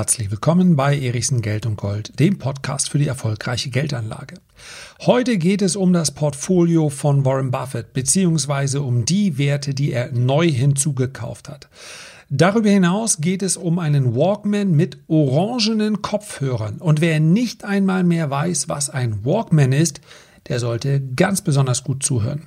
Herzlich willkommen bei Erichsen Geld und Gold, dem Podcast für die erfolgreiche Geldanlage. Heute geht es um das Portfolio von Warren Buffett beziehungsweise um die Werte, die er neu hinzugekauft hat. Darüber hinaus geht es um einen Walkman mit orangenen Kopfhörern. Und wer nicht einmal mehr weiß, was ein Walkman ist, der sollte ganz besonders gut zuhören.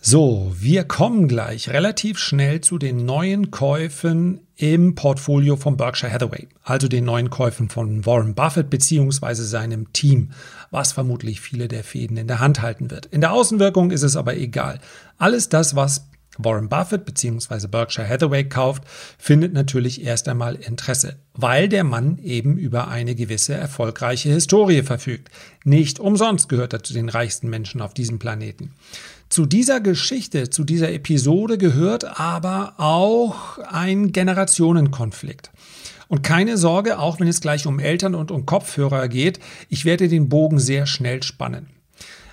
So, wir kommen gleich relativ schnell zu den neuen Käufen im Portfolio von Berkshire Hathaway, also den neuen Käufen von Warren Buffett bzw. seinem Team, was vermutlich viele der Fäden in der Hand halten wird. In der Außenwirkung ist es aber egal. Alles das, was Warren Buffett bzw. Berkshire Hathaway kauft, findet natürlich erst einmal Interesse, weil der Mann eben über eine gewisse erfolgreiche Historie verfügt. Nicht umsonst gehört er zu den reichsten Menschen auf diesem Planeten. Zu dieser Geschichte, zu dieser Episode gehört aber auch ein Generationenkonflikt. Und keine Sorge, auch wenn es gleich um Eltern und um Kopfhörer geht, ich werde den Bogen sehr schnell spannen.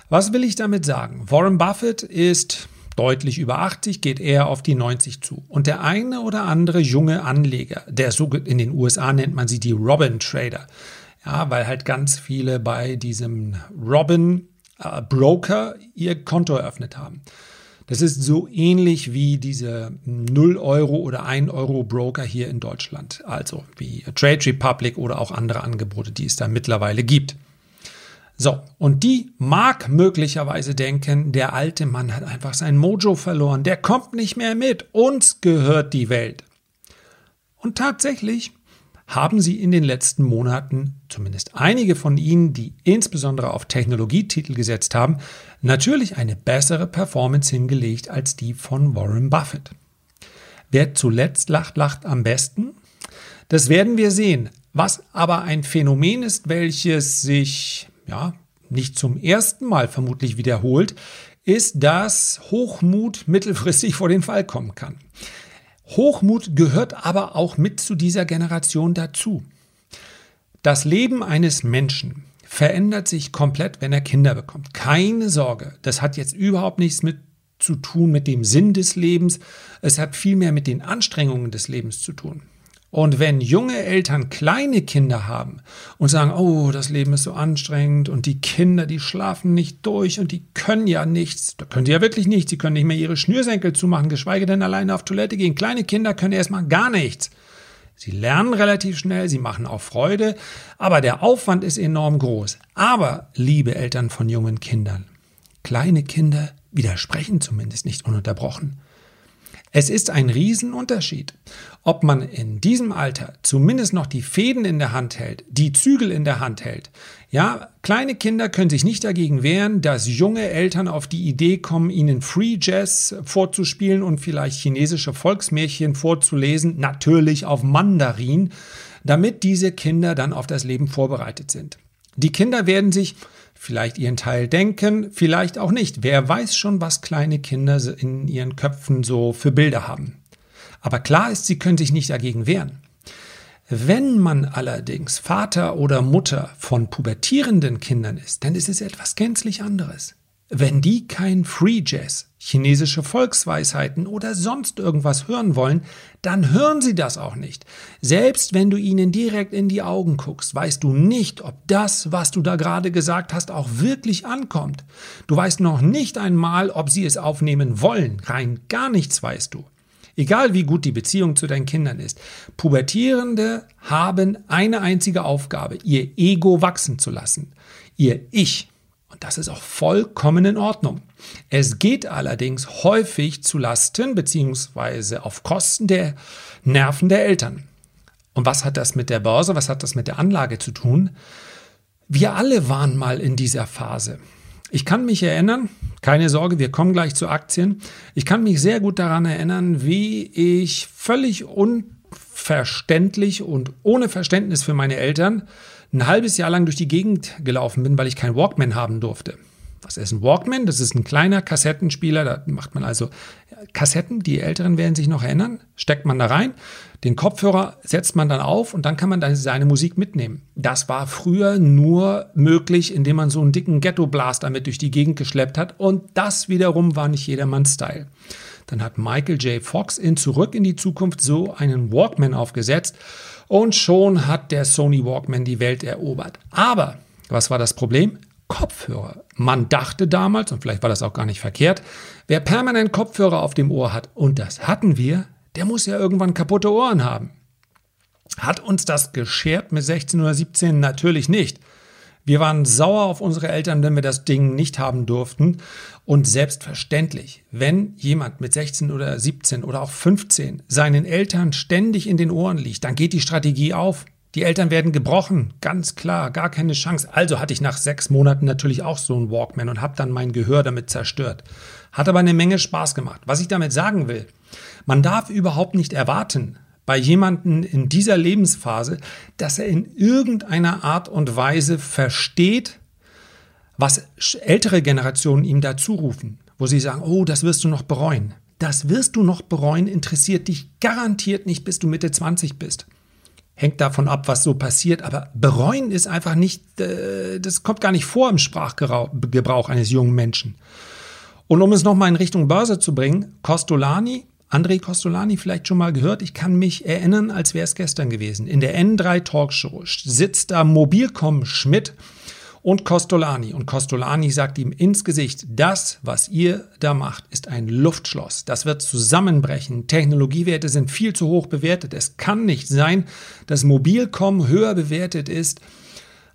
Was will ich damit sagen? Warren Buffett ist deutlich über 80, geht eher auf die 90 zu. Und der eine oder andere junge Anleger, der so in den USA nennt man sie die Robin Trader, ja, weil halt ganz viele bei diesem Robin äh, Broker ihr Konto eröffnet haben. Das ist so ähnlich wie diese 0 Euro oder 1 Euro Broker hier in Deutschland, also wie Trade Republic oder auch andere Angebote, die es da mittlerweile gibt. So, und die mag möglicherweise denken, der alte Mann hat einfach sein Mojo verloren, der kommt nicht mehr mit, uns gehört die Welt. Und tatsächlich haben sie in den letzten Monaten, zumindest einige von ihnen, die insbesondere auf Technologietitel gesetzt haben, natürlich eine bessere Performance hingelegt als die von Warren Buffett. Wer zuletzt lacht, lacht am besten. Das werden wir sehen. Was aber ein Phänomen ist, welches sich ja, nicht zum ersten Mal vermutlich wiederholt, ist, dass Hochmut mittelfristig vor den Fall kommen kann. Hochmut gehört aber auch mit zu dieser Generation dazu. Das Leben eines Menschen verändert sich komplett, wenn er Kinder bekommt. Keine Sorge, das hat jetzt überhaupt nichts mit zu tun mit dem Sinn des Lebens, es hat vielmehr mit den Anstrengungen des Lebens zu tun. Und wenn junge Eltern kleine Kinder haben und sagen, oh, das Leben ist so anstrengend und die Kinder, die schlafen nicht durch und die können ja nichts, da können sie ja wirklich nichts, sie können nicht mehr ihre Schnürsenkel zumachen, geschweige denn alleine auf Toilette gehen. Kleine Kinder können erstmal gar nichts. Sie lernen relativ schnell, sie machen auch Freude, aber der Aufwand ist enorm groß. Aber, liebe Eltern von jungen Kindern, kleine Kinder widersprechen zumindest nicht ununterbrochen. Es ist ein Riesenunterschied, ob man in diesem Alter zumindest noch die Fäden in der Hand hält, die Zügel in der Hand hält. Ja, kleine Kinder können sich nicht dagegen wehren, dass junge Eltern auf die Idee kommen, ihnen Free Jazz vorzuspielen und vielleicht chinesische Volksmärchen vorzulesen, natürlich auf Mandarin, damit diese Kinder dann auf das Leben vorbereitet sind. Die Kinder werden sich vielleicht ihren Teil denken, vielleicht auch nicht. Wer weiß schon, was kleine Kinder in ihren Köpfen so für Bilder haben. Aber klar ist, sie können sich nicht dagegen wehren. Wenn man allerdings Vater oder Mutter von pubertierenden Kindern ist, dann ist es etwas gänzlich anderes. Wenn die kein Free Jazz, chinesische Volksweisheiten oder sonst irgendwas hören wollen, dann hören sie das auch nicht. Selbst wenn du ihnen direkt in die Augen guckst, weißt du nicht, ob das, was du da gerade gesagt hast, auch wirklich ankommt. Du weißt noch nicht einmal, ob sie es aufnehmen wollen. Rein gar nichts weißt du. Egal wie gut die Beziehung zu deinen Kindern ist. Pubertierende haben eine einzige Aufgabe, ihr Ego wachsen zu lassen. Ihr Ich und das ist auch vollkommen in Ordnung. Es geht allerdings häufig zu Lasten bzw. auf Kosten der Nerven der Eltern. Und was hat das mit der Börse, was hat das mit der Anlage zu tun? Wir alle waren mal in dieser Phase. Ich kann mich erinnern, keine Sorge, wir kommen gleich zu Aktien. Ich kann mich sehr gut daran erinnern, wie ich völlig unverständlich und ohne Verständnis für meine Eltern ein halbes Jahr lang durch die Gegend gelaufen bin, weil ich keinen Walkman haben durfte. Was ist ein Walkman? Das ist ein kleiner Kassettenspieler. Da macht man also Kassetten, die Älteren werden sich noch erinnern, steckt man da rein, den Kopfhörer setzt man dann auf und dann kann man dann seine Musik mitnehmen. Das war früher nur möglich, indem man so einen dicken Ghetto-Blaster mit durch die Gegend geschleppt hat und das wiederum war nicht jedermanns Style. Dann hat Michael J. Fox in Zurück in die Zukunft so einen Walkman aufgesetzt und schon hat der Sony Walkman die Welt erobert. Aber was war das Problem? Kopfhörer. Man dachte damals, und vielleicht war das auch gar nicht verkehrt, wer permanent Kopfhörer auf dem Ohr hat, und das hatten wir, der muss ja irgendwann kaputte Ohren haben. Hat uns das geschert mit 16 oder 17? Natürlich nicht. Wir waren sauer auf unsere Eltern, wenn wir das Ding nicht haben durften. Und selbstverständlich, wenn jemand mit 16 oder 17 oder auch 15 seinen Eltern ständig in den Ohren liegt, dann geht die Strategie auf. Die Eltern werden gebrochen, ganz klar, gar keine Chance. Also hatte ich nach sechs Monaten natürlich auch so einen Walkman und habe dann mein Gehör damit zerstört. Hat aber eine Menge Spaß gemacht. Was ich damit sagen will, man darf überhaupt nicht erwarten, bei jemandem in dieser Lebensphase, dass er in irgendeiner Art und Weise versteht, was ältere Generationen ihm da zurufen, wo sie sagen, oh, das wirst du noch bereuen. Das wirst du noch bereuen, interessiert dich garantiert nicht, bis du Mitte 20 bist. Hängt davon ab, was so passiert, aber bereuen ist einfach nicht, äh, das kommt gar nicht vor im Sprachgebrauch eines jungen Menschen. Und um es nochmal in Richtung Börse zu bringen, Costolani André Costolani vielleicht schon mal gehört. Ich kann mich erinnern, als wäre es gestern gewesen. In der N3 Talkshow sitzt da Mobilcom Schmidt und Costolani. Und Costolani sagt ihm ins Gesicht, das, was ihr da macht, ist ein Luftschloss. Das wird zusammenbrechen. Technologiewerte sind viel zu hoch bewertet. Es kann nicht sein, dass Mobilcom höher bewertet ist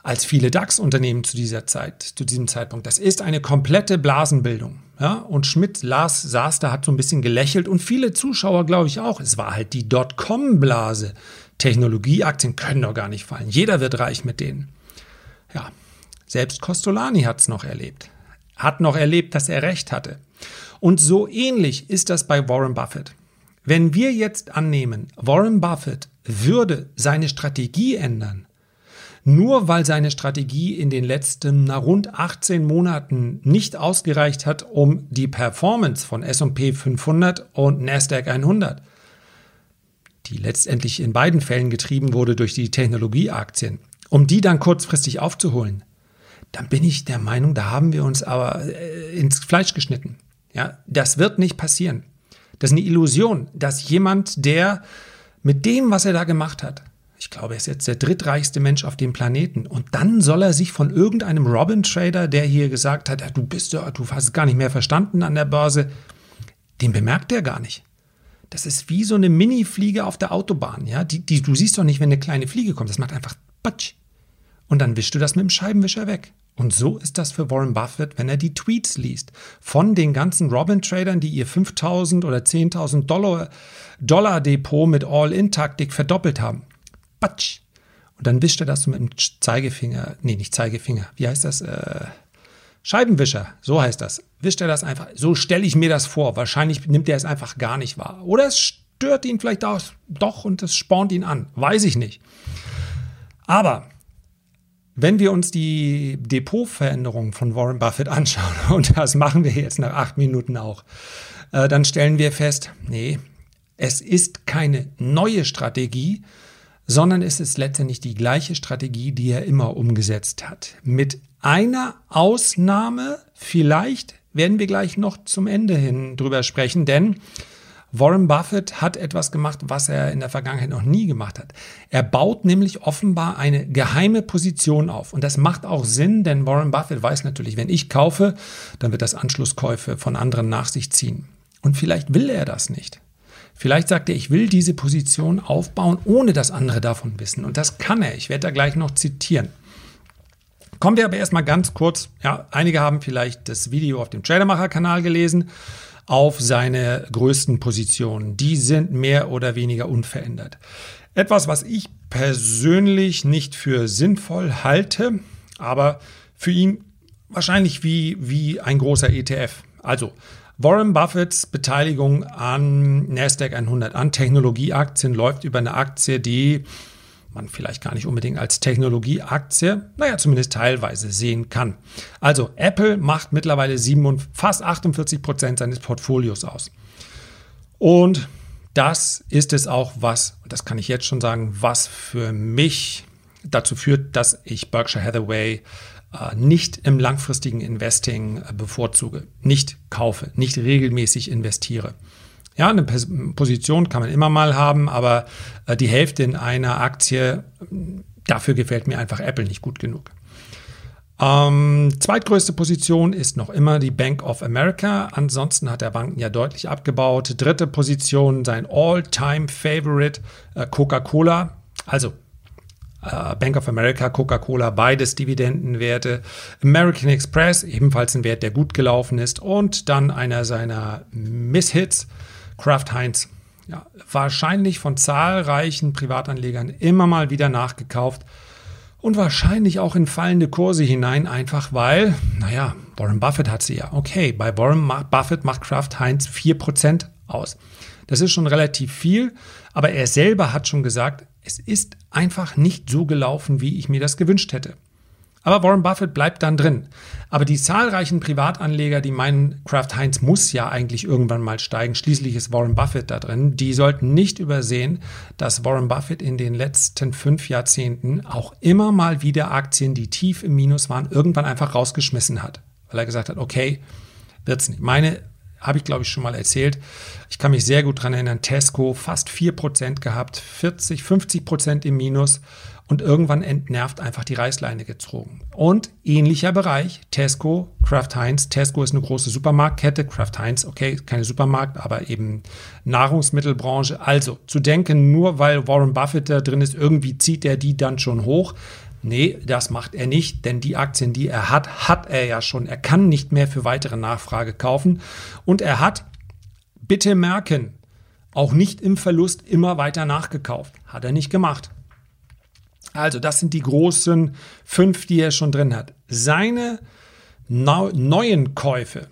als viele DAX-Unternehmen zu dieser Zeit, zu diesem Zeitpunkt. Das ist eine komplette Blasenbildung. Ja, und Schmidt las, saß da, hat so ein bisschen gelächelt und viele Zuschauer, glaube ich, auch. Es war halt die Dotcom-Blase. Technologieaktien können doch gar nicht fallen. Jeder wird reich mit denen. Ja, selbst Costolani hat es noch erlebt. Hat noch erlebt, dass er recht hatte. Und so ähnlich ist das bei Warren Buffett. Wenn wir jetzt annehmen, Warren Buffett würde seine Strategie ändern, nur weil seine Strategie in den letzten na, rund 18 Monaten nicht ausgereicht hat, um die Performance von S&P 500 und Nasdaq 100, die letztendlich in beiden Fällen getrieben wurde durch die Technologieaktien, um die dann kurzfristig aufzuholen, dann bin ich der Meinung, da haben wir uns aber äh, ins Fleisch geschnitten. Ja, das wird nicht passieren. Das ist eine Illusion, dass jemand, der mit dem, was er da gemacht hat, ich glaube, er ist jetzt der drittreichste Mensch auf dem Planeten. Und dann soll er sich von irgendeinem Robin-Trader, der hier gesagt hat, du bist ja, du hast es gar nicht mehr verstanden an der Börse, den bemerkt er gar nicht. Das ist wie so eine Mini-Fliege auf der Autobahn, ja. Die, die, du siehst doch nicht, wenn eine kleine Fliege kommt. Das macht einfach Patsch. Und dann wischst du das mit dem Scheibenwischer weg. Und so ist das für Warren Buffett, wenn er die Tweets liest. Von den ganzen Robin-Tradern, die ihr 5000 oder 10.000 Dollar, Dollar Depot mit All-In-Taktik verdoppelt haben. Batsch. Und dann wischt er das mit dem Zeigefinger, nee, nicht Zeigefinger, wie heißt das? Äh, Scheibenwischer, so heißt das. Wischt er das einfach. So stelle ich mir das vor. Wahrscheinlich nimmt er es einfach gar nicht wahr. Oder es stört ihn vielleicht auch, doch und es spornt ihn an. Weiß ich nicht. Aber wenn wir uns die Depotveränderung von Warren Buffett anschauen, und das machen wir jetzt nach acht Minuten auch, äh, dann stellen wir fest, nee, es ist keine neue Strategie, sondern es ist letztendlich die gleiche Strategie, die er immer umgesetzt hat. Mit einer Ausnahme, vielleicht werden wir gleich noch zum Ende hin drüber sprechen, denn Warren Buffett hat etwas gemacht, was er in der Vergangenheit noch nie gemacht hat. Er baut nämlich offenbar eine geheime Position auf. Und das macht auch Sinn, denn Warren Buffett weiß natürlich, wenn ich kaufe, dann wird das Anschlusskäufe von anderen nach sich ziehen. Und vielleicht will er das nicht. Vielleicht sagt er, ich will diese Position aufbauen, ohne dass andere davon wissen. Und das kann er. Ich werde da gleich noch zitieren. Kommen wir aber erstmal ganz kurz, ja, einige haben vielleicht das Video auf dem Tradermacher-Kanal gelesen, auf seine größten Positionen. Die sind mehr oder weniger unverändert. Etwas, was ich persönlich nicht für sinnvoll halte, aber für ihn wahrscheinlich wie, wie ein großer ETF. Also Warren Buffetts Beteiligung an Nasdaq 100, an Technologieaktien läuft über eine Aktie, die man vielleicht gar nicht unbedingt als Technologieaktie, naja, zumindest teilweise sehen kann. Also Apple macht mittlerweile 7, fast 48 Prozent seines Portfolios aus. Und das ist es auch, was, das kann ich jetzt schon sagen, was für mich dazu führt, dass ich Berkshire Hathaway nicht im langfristigen Investing äh, bevorzuge, nicht kaufe, nicht regelmäßig investiere. Ja, eine Position kann man immer mal haben, aber äh, die Hälfte in einer Aktie, dafür gefällt mir einfach Apple nicht gut genug. Ähm, zweitgrößte Position ist noch immer die Bank of America. Ansonsten hat der Banken ja deutlich abgebaut. Dritte Position sein All-Time-Favorite äh, Coca-Cola. Also äh, Bank of America, Coca-Cola, beides Dividendenwerte. American Express, ebenfalls ein Wert, der gut gelaufen ist. Und dann einer seiner Misshits, Kraft Heinz. Ja, wahrscheinlich von zahlreichen Privatanlegern immer mal wieder nachgekauft und wahrscheinlich auch in fallende Kurse hinein, einfach weil, naja, Warren Buffett hat sie ja. Okay, bei Warren Buffett macht Kraft Heinz 4% aus. Das ist schon relativ viel, aber er selber hat schon gesagt, es ist einfach nicht so gelaufen, wie ich mir das gewünscht hätte. Aber Warren Buffett bleibt dann drin. Aber die zahlreichen Privatanleger, die meinen, Kraft Heinz muss ja eigentlich irgendwann mal steigen, schließlich ist Warren Buffett da drin, die sollten nicht übersehen, dass Warren Buffett in den letzten fünf Jahrzehnten auch immer mal wieder Aktien, die tief im Minus waren, irgendwann einfach rausgeschmissen hat. Weil er gesagt hat, okay, wird's nicht. Meine habe ich, glaube ich, schon mal erzählt. Ich kann mich sehr gut daran erinnern, Tesco fast 4% gehabt, 40, 50% im Minus und irgendwann entnervt einfach die Reißleine gezogen. Und ähnlicher Bereich, Tesco, Kraft Heinz. Tesco ist eine große Supermarktkette, Kraft Heinz, okay, keine Supermarkt, aber eben Nahrungsmittelbranche. Also zu denken, nur weil Warren Buffett da drin ist, irgendwie zieht er die dann schon hoch. Nee, das macht er nicht, denn die Aktien, die er hat, hat er ja schon. Er kann nicht mehr für weitere Nachfrage kaufen. Und er hat, bitte merken, auch nicht im Verlust immer weiter nachgekauft. Hat er nicht gemacht. Also, das sind die großen fünf, die er schon drin hat. Seine neuen Käufe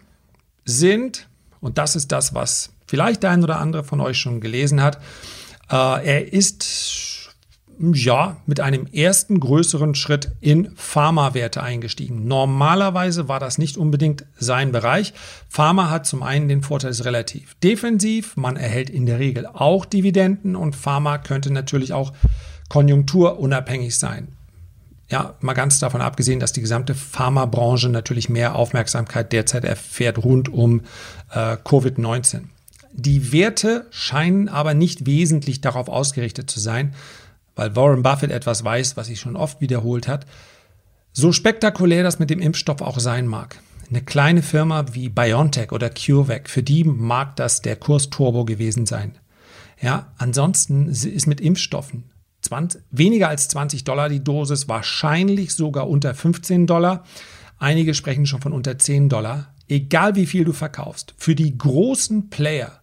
sind, und das ist das, was vielleicht der ein oder andere von euch schon gelesen hat, äh, er ist ja mit einem ersten größeren Schritt in Pharmawerte eingestiegen. Normalerweise war das nicht unbedingt sein Bereich. Pharma hat zum einen den Vorteil, ist relativ defensiv, man erhält in der Regel auch Dividenden und Pharma könnte natürlich auch konjunkturunabhängig sein. Ja, mal ganz davon abgesehen, dass die gesamte Pharmabranche natürlich mehr Aufmerksamkeit derzeit erfährt rund um äh, Covid-19. Die Werte scheinen aber nicht wesentlich darauf ausgerichtet zu sein, weil Warren Buffett etwas weiß, was sich schon oft wiederholt hat. So spektakulär das mit dem Impfstoff auch sein mag. Eine kleine Firma wie BioNTech oder CureVac, für die mag das der Kursturbo gewesen sein. Ja, ansonsten ist mit Impfstoffen 20, weniger als 20 Dollar die Dosis, wahrscheinlich sogar unter 15 Dollar. Einige sprechen schon von unter 10 Dollar. Egal wie viel du verkaufst, für die großen Player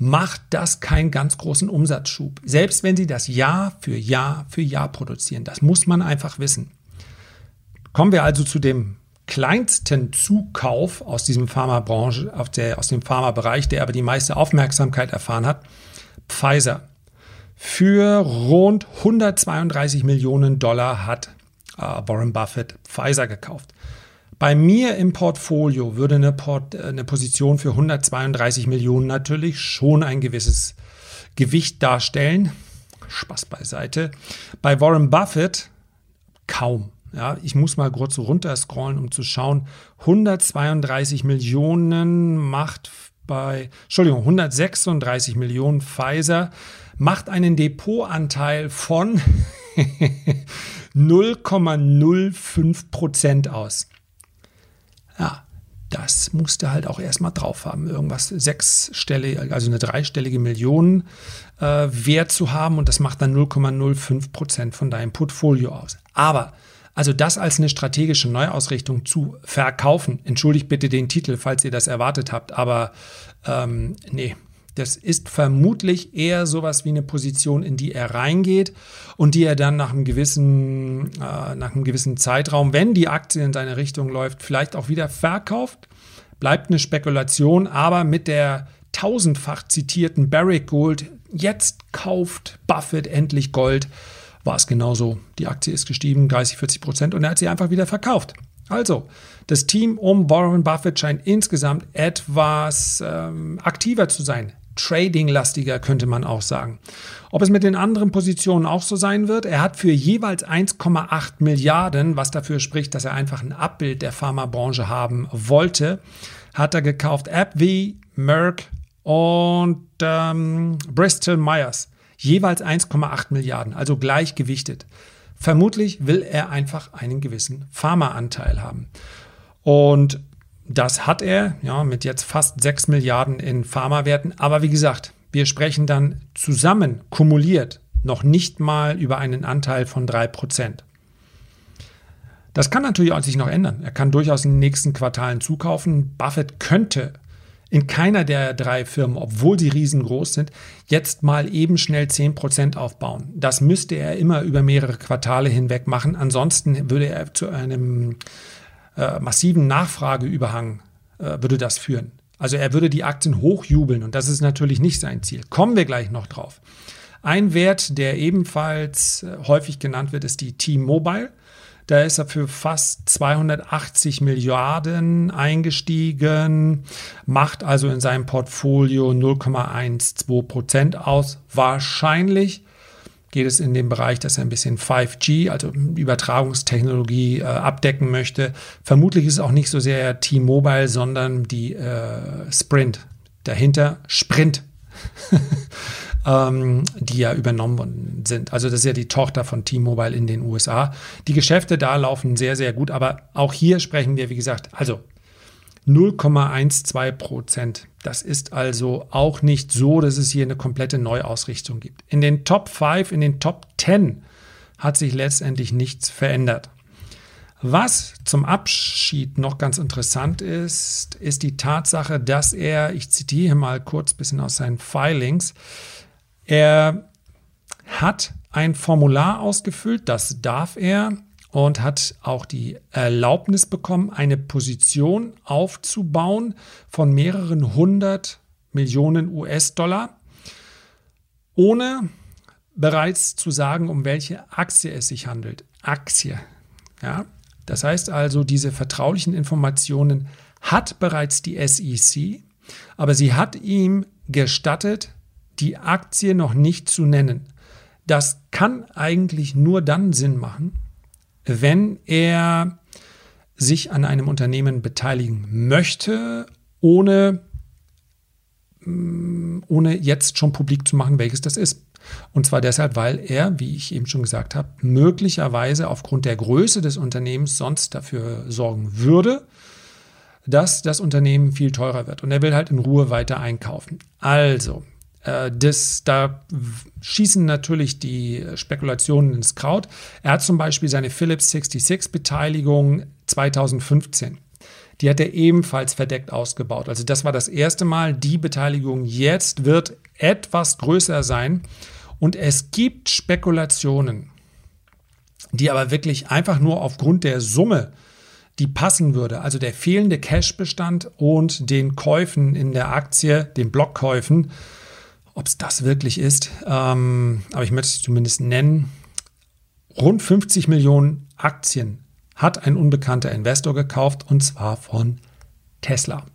macht das keinen ganz großen Umsatzschub. Selbst wenn sie das Jahr für Jahr für Jahr produzieren. Das muss man einfach wissen. Kommen wir also zu dem kleinsten Zukauf aus diesem Pharmabranche, aus dem Pharmabereich, der aber die meiste Aufmerksamkeit erfahren hat. Pfizer. Für rund 132 Millionen Dollar hat äh, Warren Buffett Pfizer gekauft. Bei mir im Portfolio würde eine, Port, äh, eine Position für 132 Millionen natürlich schon ein gewisses Gewicht darstellen. Spaß beiseite. Bei Warren Buffett kaum. Ja, ich muss mal kurz runter scrollen, um zu schauen. 132 Millionen macht bei, Entschuldigung, 136 Millionen Pfizer macht einen Depotanteil von 0,05 Prozent aus. Ja, das musste halt auch erstmal drauf haben. Irgendwas sechsstellig, also eine dreistellige Million äh, Wert zu haben und das macht dann 0,05 Prozent von deinem Portfolio aus. Aber also das als eine strategische Neuausrichtung zu verkaufen, entschuldigt bitte den Titel, falls ihr das erwartet habt, aber ähm, nee, das ist vermutlich eher sowas wie eine Position, in die er reingeht und die er dann nach einem gewissen, äh, nach einem gewissen Zeitraum, wenn die Aktie in seine Richtung läuft, vielleicht auch wieder verkauft. Bleibt eine Spekulation, aber mit der tausendfach zitierten Barrick Gold, jetzt kauft Buffett endlich Gold, war es genauso. Die Aktie ist gestiegen, 30, 40 Prozent und er hat sie einfach wieder verkauft. Also, das Team um Warren Buffett scheint insgesamt etwas ähm, aktiver zu sein, Trading-lastiger, könnte man auch sagen. Ob es mit den anderen Positionen auch so sein wird? Er hat für jeweils 1,8 Milliarden, was dafür spricht, dass er einfach ein Abbild der Pharmabranche haben wollte, hat er gekauft AbbVie, Merck, und ähm, Bristol Myers jeweils 1,8 Milliarden, also gleichgewichtet. Vermutlich will er einfach einen gewissen Pharmaanteil haben. Und das hat er, ja, mit jetzt fast 6 Milliarden in Pharmawerten. Aber wie gesagt, wir sprechen dann zusammen, kumuliert, noch nicht mal über einen Anteil von 3%. Das kann natürlich auch sich noch ändern. Er kann durchaus in den nächsten Quartalen zukaufen. Buffett könnte in keiner der drei Firmen, obwohl sie riesengroß sind, jetzt mal eben schnell 10% aufbauen. Das müsste er immer über mehrere Quartale hinweg machen. Ansonsten würde er zu einem äh, massiven Nachfrageüberhang äh, würde das führen. Also er würde die Aktien hochjubeln und das ist natürlich nicht sein Ziel. Kommen wir gleich noch drauf. Ein Wert, der ebenfalls äh, häufig genannt wird, ist die T-Mobile. Da ist er für fast 280 Milliarden eingestiegen, macht also in seinem Portfolio 0,12 Prozent aus. Wahrscheinlich geht es in den Bereich, dass er ein bisschen 5G, also Übertragungstechnologie, äh, abdecken möchte. Vermutlich ist es auch nicht so sehr T-Mobile, sondern die äh, Sprint. Dahinter Sprint. ähm, die ja übernommen worden sind. Also das ist ja die Tochter von T-Mobile in den USA. Die Geschäfte da laufen sehr, sehr gut, aber auch hier sprechen wir, wie gesagt, also 0,12 Prozent. Das ist also auch nicht so, dass es hier eine komplette Neuausrichtung gibt. In den Top 5, in den Top 10 hat sich letztendlich nichts verändert. Was zum Abschied noch ganz interessant ist, ist die Tatsache, dass er, ich zitiere mal kurz ein bisschen aus seinen Filings, er hat ein Formular ausgefüllt, das darf er und hat auch die Erlaubnis bekommen, eine Position aufzubauen von mehreren hundert Millionen US-Dollar, ohne bereits zu sagen, um welche Aktie es sich handelt. Aktie. Ja? Das heißt also, diese vertraulichen Informationen hat bereits die SEC, aber sie hat ihm gestattet, die Aktie noch nicht zu nennen. Das kann eigentlich nur dann Sinn machen, wenn er sich an einem Unternehmen beteiligen möchte, ohne, mm, ohne jetzt schon publik zu machen, welches das ist. Und zwar deshalb, weil er, wie ich eben schon gesagt habe, möglicherweise aufgrund der Größe des Unternehmens sonst dafür sorgen würde, dass das Unternehmen viel teurer wird. Und er will halt in Ruhe weiter einkaufen. Also, das, da schießen natürlich die Spekulationen ins Kraut. Er hat zum Beispiel seine Philips 66 Beteiligung 2015. Die hat er ebenfalls verdeckt ausgebaut. Also das war das erste Mal. Die Beteiligung jetzt wird etwas größer sein. Und es gibt Spekulationen, die aber wirklich einfach nur aufgrund der Summe, die passen würde, also der fehlende Cashbestand und den Käufen in der Aktie, den Blockkäufen, ob es das wirklich ist, ähm, aber ich möchte es zumindest nennen. Rund 50 Millionen Aktien hat ein unbekannter Investor gekauft und zwar von Tesla.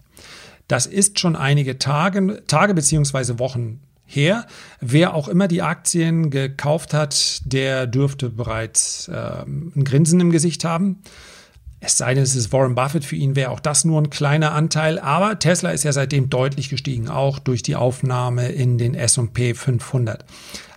Das ist schon einige Tage, Tage bzw. Wochen her. Wer auch immer die Aktien gekauft hat, der dürfte bereits äh, ein Grinsen im Gesicht haben. Es sei denn, es ist Warren Buffett, für ihn wäre auch das nur ein kleiner Anteil. Aber Tesla ist ja seitdem deutlich gestiegen, auch durch die Aufnahme in den SP 500.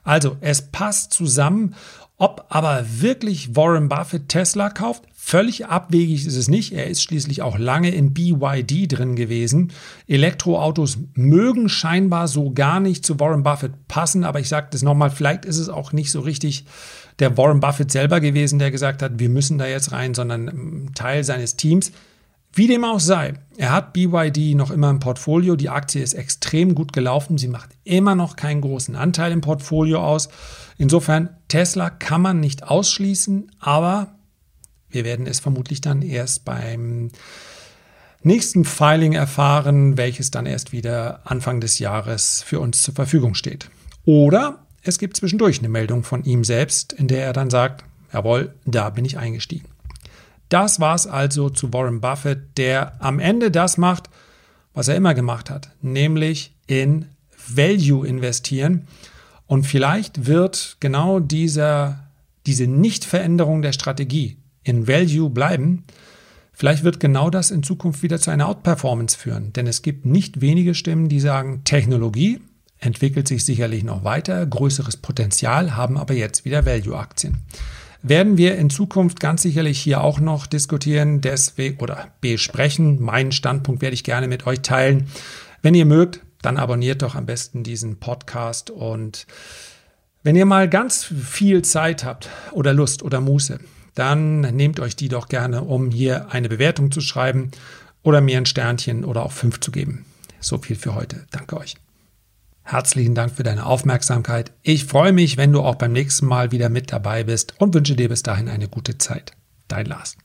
Also es passt zusammen. Ob aber wirklich Warren Buffett Tesla kauft, völlig abwegig ist es nicht. Er ist schließlich auch lange in BYD drin gewesen. Elektroautos mögen scheinbar so gar nicht zu Warren Buffett passen, aber ich sage das nochmal, vielleicht ist es auch nicht so richtig der Warren Buffett selber gewesen, der gesagt hat, wir müssen da jetzt rein, sondern Teil seines Teams. Wie dem auch sei, er hat BYD noch immer im Portfolio. Die Aktie ist extrem gut gelaufen. Sie macht immer noch keinen großen Anteil im Portfolio aus. Insofern, Tesla kann man nicht ausschließen, aber wir werden es vermutlich dann erst beim nächsten Filing erfahren, welches dann erst wieder Anfang des Jahres für uns zur Verfügung steht. Oder es gibt zwischendurch eine Meldung von ihm selbst, in der er dann sagt, jawohl, da bin ich eingestiegen. Das war es also zu Warren Buffett, der am Ende das macht, was er immer gemacht hat, nämlich in Value investieren. Und vielleicht wird genau dieser, diese Nichtveränderung der Strategie in Value bleiben, Vielleicht wird genau das in Zukunft wieder zu einer Outperformance führen, denn es gibt nicht wenige Stimmen, die sagen, Technologie entwickelt sich sicherlich noch weiter, größeres Potenzial, haben aber jetzt wieder Value-Aktien. Werden wir in Zukunft ganz sicherlich hier auch noch diskutieren, deswegen oder besprechen. Meinen Standpunkt werde ich gerne mit euch teilen. Wenn ihr mögt, dann abonniert doch am besten diesen Podcast und wenn ihr mal ganz viel Zeit habt oder Lust oder Muße, dann nehmt euch die doch gerne, um hier eine Bewertung zu schreiben oder mir ein Sternchen oder auch fünf zu geben. So viel für heute. Danke euch. Herzlichen Dank für deine Aufmerksamkeit. Ich freue mich, wenn du auch beim nächsten Mal wieder mit dabei bist und wünsche dir bis dahin eine gute Zeit. Dein Lars.